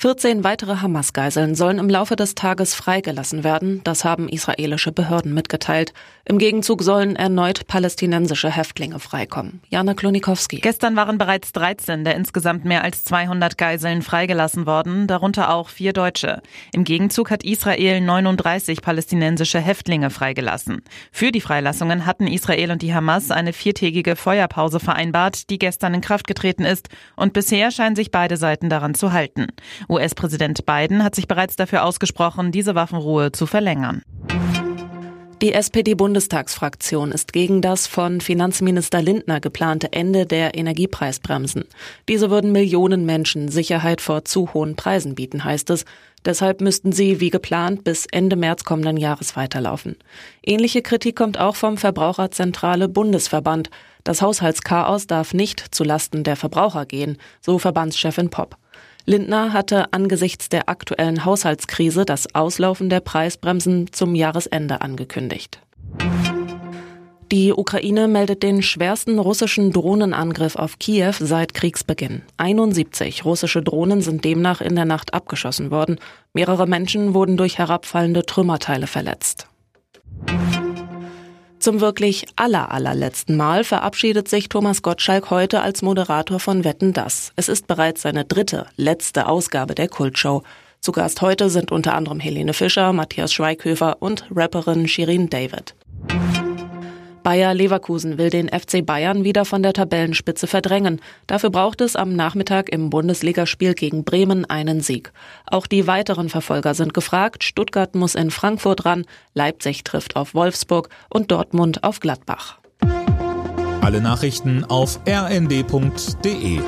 14 weitere Hamas-Geiseln sollen im Laufe des Tages freigelassen werden. Das haben israelische Behörden mitgeteilt. Im Gegenzug sollen erneut palästinensische Häftlinge freikommen. Jana Klonikowski. Gestern waren bereits 13 der insgesamt mehr als 200 Geiseln freigelassen worden, darunter auch vier Deutsche. Im Gegenzug hat Israel 39 palästinensische Häftlinge freigelassen. Für die Freilassungen hatten Israel und die Hamas eine viertägige Feuerpause vereinbart, die gestern in Kraft getreten ist. Und bisher scheinen sich beide Seiten daran zu halten. US-Präsident Biden hat sich bereits dafür ausgesprochen, diese Waffenruhe zu verlängern. Die SPD-Bundestagsfraktion ist gegen das von Finanzminister Lindner geplante Ende der Energiepreisbremsen. Diese würden Millionen Menschen Sicherheit vor zu hohen Preisen bieten, heißt es. Deshalb müssten sie, wie geplant, bis Ende März kommenden Jahres weiterlaufen. Ähnliche Kritik kommt auch vom Verbraucherzentrale Bundesverband. Das Haushaltschaos darf nicht zulasten der Verbraucher gehen, so Verbandschefin Popp. Lindner hatte angesichts der aktuellen Haushaltskrise das Auslaufen der Preisbremsen zum Jahresende angekündigt. Die Ukraine meldet den schwersten russischen Drohnenangriff auf Kiew seit Kriegsbeginn. 71 russische Drohnen sind demnach in der Nacht abgeschossen worden. Mehrere Menschen wurden durch herabfallende Trümmerteile verletzt. Zum wirklich aller allerletzten Mal verabschiedet sich Thomas Gottschalk heute als Moderator von Wetten Das. Es ist bereits seine dritte, letzte Ausgabe der Kultshow. Zu Gast heute sind unter anderem Helene Fischer, Matthias Schweighöfer und Rapperin Shirin David. Bayer Leverkusen will den FC Bayern wieder von der Tabellenspitze verdrängen. Dafür braucht es am Nachmittag im Bundesligaspiel gegen Bremen einen Sieg. Auch die weiteren Verfolger sind gefragt. Stuttgart muss in Frankfurt ran, Leipzig trifft auf Wolfsburg und Dortmund auf Gladbach. Alle Nachrichten auf rnd.de